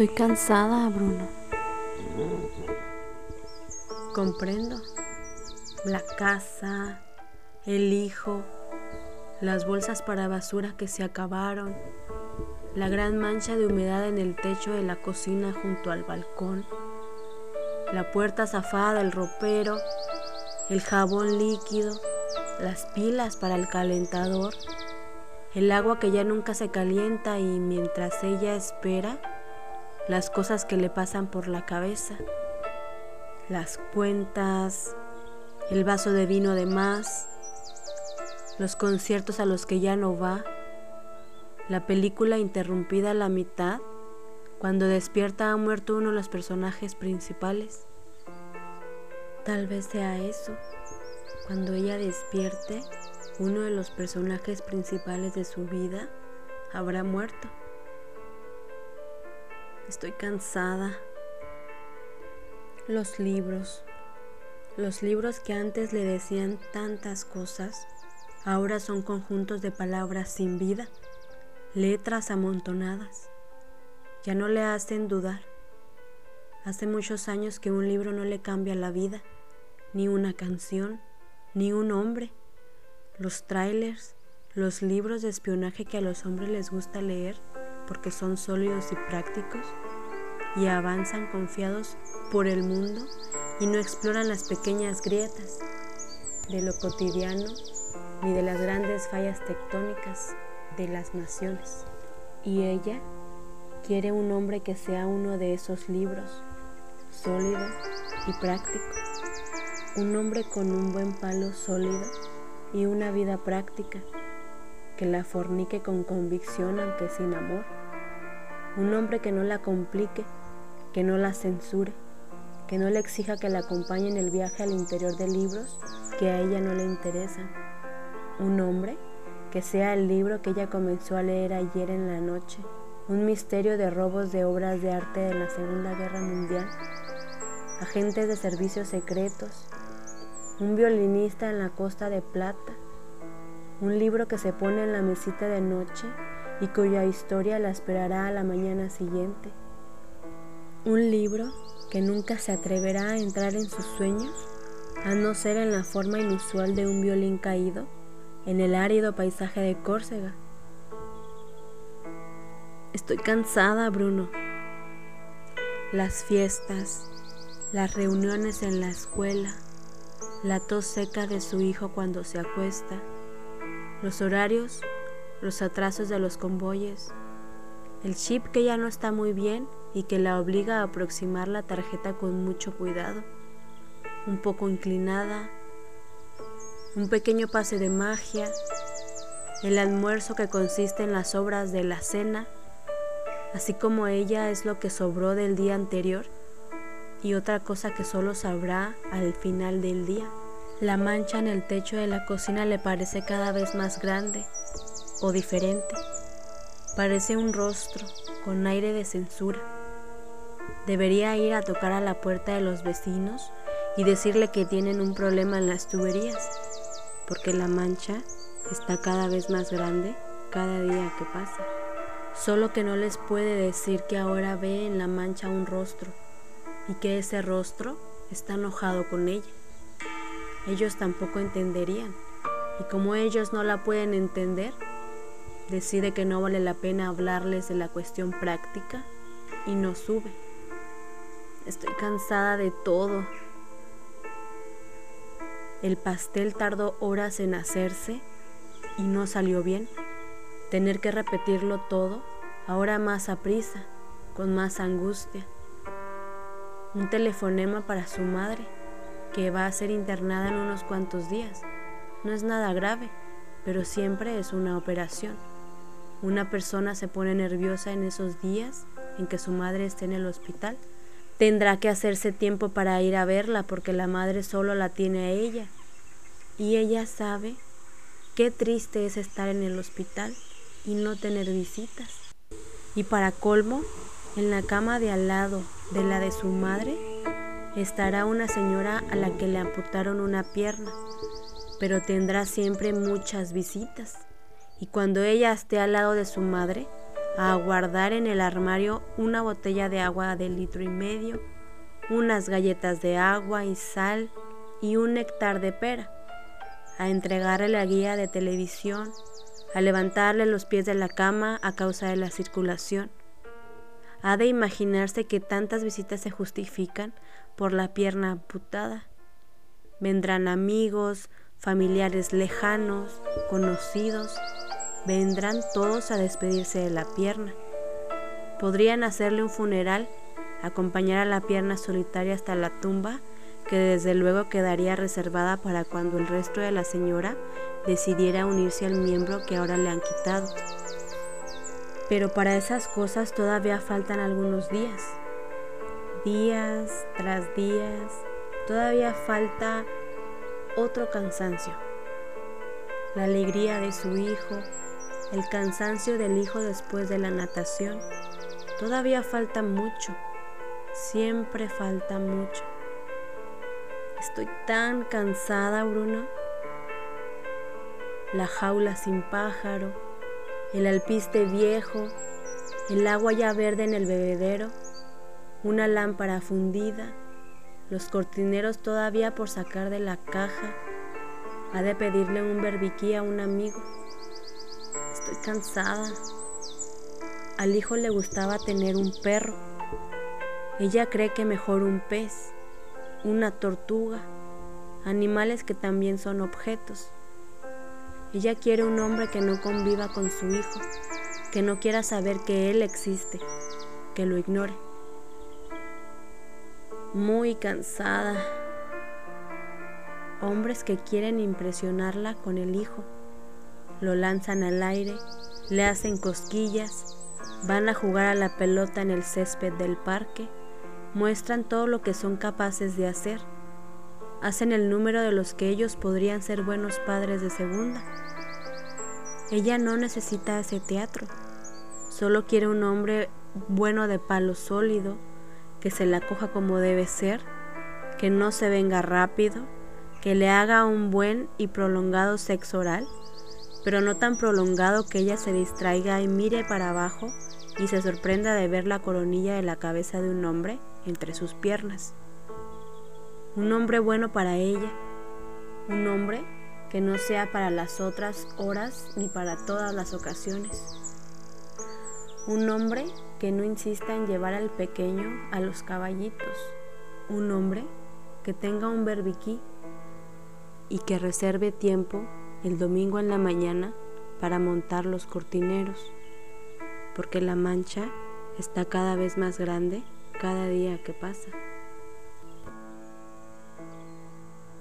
Estoy cansada, Bruno. Comprendo. La casa, el hijo, las bolsas para basura que se acabaron, la gran mancha de humedad en el techo de la cocina junto al balcón, la puerta zafada del ropero, el jabón líquido, las pilas para el calentador, el agua que ya nunca se calienta y mientras ella espera, las cosas que le pasan por la cabeza, las cuentas, el vaso de vino de más, los conciertos a los que ya no va, la película interrumpida a la mitad, cuando despierta ha muerto uno de los personajes principales. Tal vez sea eso, cuando ella despierte, uno de los personajes principales de su vida habrá muerto. Estoy cansada. Los libros, los libros que antes le decían tantas cosas, ahora son conjuntos de palabras sin vida, letras amontonadas. Ya no le hacen dudar. Hace muchos años que un libro no le cambia la vida, ni una canción, ni un hombre. Los trailers, los libros de espionaje que a los hombres les gusta leer, porque son sólidos y prácticos y avanzan confiados por el mundo y no exploran las pequeñas grietas de lo cotidiano ni de las grandes fallas tectónicas de las naciones. Y ella quiere un hombre que sea uno de esos libros, sólido y práctico, un hombre con un buen palo sólido y una vida práctica, que la fornique con convicción aunque sin amor un hombre que no la complique, que no la censure, que no le exija que la acompañe en el viaje al interior de libros que a ella no le interesan. Un hombre que sea el libro que ella comenzó a leer ayer en la noche, un misterio de robos de obras de arte de la Segunda Guerra Mundial, agentes de servicios secretos, un violinista en la costa de plata, un libro que se pone en la mesita de noche y cuya historia la esperará a la mañana siguiente. Un libro que nunca se atreverá a entrar en sus sueños, a no ser en la forma inusual de un violín caído en el árido paisaje de Córcega. Estoy cansada, Bruno. Las fiestas, las reuniones en la escuela, la tos seca de su hijo cuando se acuesta, los horarios los atrasos de los convoyes, el chip que ya no está muy bien y que la obliga a aproximar la tarjeta con mucho cuidado, un poco inclinada, un pequeño pase de magia, el almuerzo que consiste en las obras de la cena, así como ella es lo que sobró del día anterior y otra cosa que solo sabrá al final del día. La mancha en el techo de la cocina le parece cada vez más grande o diferente. Parece un rostro con aire de censura. Debería ir a tocar a la puerta de los vecinos y decirle que tienen un problema en las tuberías, porque la mancha está cada vez más grande cada día que pasa. Solo que no les puede decir que ahora ve en la mancha un rostro y que ese rostro está enojado con ella. Ellos tampoco entenderían y como ellos no la pueden entender, decide que no vale la pena hablarles de la cuestión práctica y no sube. Estoy cansada de todo. El pastel tardó horas en hacerse y no salió bien. Tener que repetirlo todo, ahora más a prisa, con más angustia. Un telefonema para su madre, que va a ser internada en unos cuantos días. No es nada grave, pero siempre es una operación. Una persona se pone nerviosa en esos días en que su madre esté en el hospital. Tendrá que hacerse tiempo para ir a verla porque la madre solo la tiene a ella. Y ella sabe qué triste es estar en el hospital y no tener visitas. Y para colmo, en la cama de al lado de la de su madre estará una señora a la que le amputaron una pierna, pero tendrá siempre muchas visitas y cuando ella esté al lado de su madre, a guardar en el armario una botella de agua de litro y medio, unas galletas de agua y sal y un néctar de pera, a entregarle la guía de televisión, a levantarle los pies de la cama a causa de la circulación. Ha de imaginarse que tantas visitas se justifican por la pierna amputada. Vendrán amigos, familiares lejanos, conocidos, vendrán todos a despedirse de la pierna. Podrían hacerle un funeral, acompañar a la pierna solitaria hasta la tumba, que desde luego quedaría reservada para cuando el resto de la señora decidiera unirse al miembro que ahora le han quitado. Pero para esas cosas todavía faltan algunos días. Días tras días, todavía falta otro cansancio. La alegría de su hijo, el cansancio del hijo después de la natación. Todavía falta mucho, siempre falta mucho. Estoy tan cansada, Bruno. La jaula sin pájaro, el alpiste viejo, el agua ya verde en el bebedero, una lámpara fundida, los cortineros todavía por sacar de la caja. Ha de pedirle un berbiquí a un amigo. Estoy cansada. Al hijo le gustaba tener un perro. Ella cree que mejor un pez, una tortuga, animales que también son objetos. Ella quiere un hombre que no conviva con su hijo, que no quiera saber que él existe, que lo ignore. Muy cansada. Hombres que quieren impresionarla con el hijo. Lo lanzan al aire, le hacen cosquillas, van a jugar a la pelota en el césped del parque, muestran todo lo que son capaces de hacer hacen el número de los que ellos podrían ser buenos padres de segunda. Ella no necesita ese teatro, solo quiere un hombre bueno de palo sólido, que se la coja como debe ser, que no se venga rápido, que le haga un buen y prolongado sexo oral, pero no tan prolongado que ella se distraiga y mire para abajo y se sorprenda de ver la coronilla de la cabeza de un hombre entre sus piernas. Un hombre bueno para ella, un hombre que no sea para las otras horas ni para todas las ocasiones, un hombre que no insista en llevar al pequeño a los caballitos, un hombre que tenga un berbiquí y que reserve tiempo el domingo en la mañana para montar los cortineros, porque la mancha está cada vez más grande cada día que pasa.